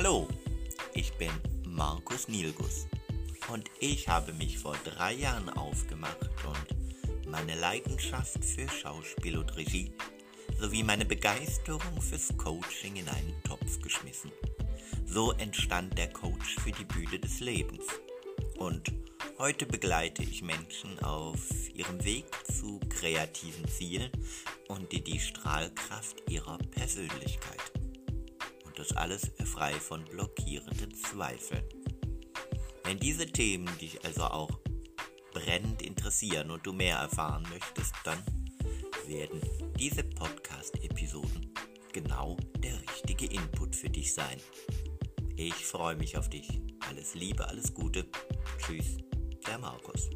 Hallo, ich bin Markus Nilgus und ich habe mich vor drei Jahren aufgemacht und meine Leidenschaft für Schauspiel und Regie sowie meine Begeisterung fürs Coaching in einen Topf geschmissen. So entstand der Coach für die Bühne des Lebens. Und heute begleite ich Menschen auf ihrem Weg zu kreativen Zielen und in die Strahlkraft ihrer Persönlichkeit das alles frei von blockierenden Zweifeln. Wenn diese Themen dich also auch brennend interessieren und du mehr erfahren möchtest, dann werden diese Podcast-Episoden genau der richtige Input für dich sein. Ich freue mich auf dich. Alles Liebe, alles Gute. Tschüss, der Markus.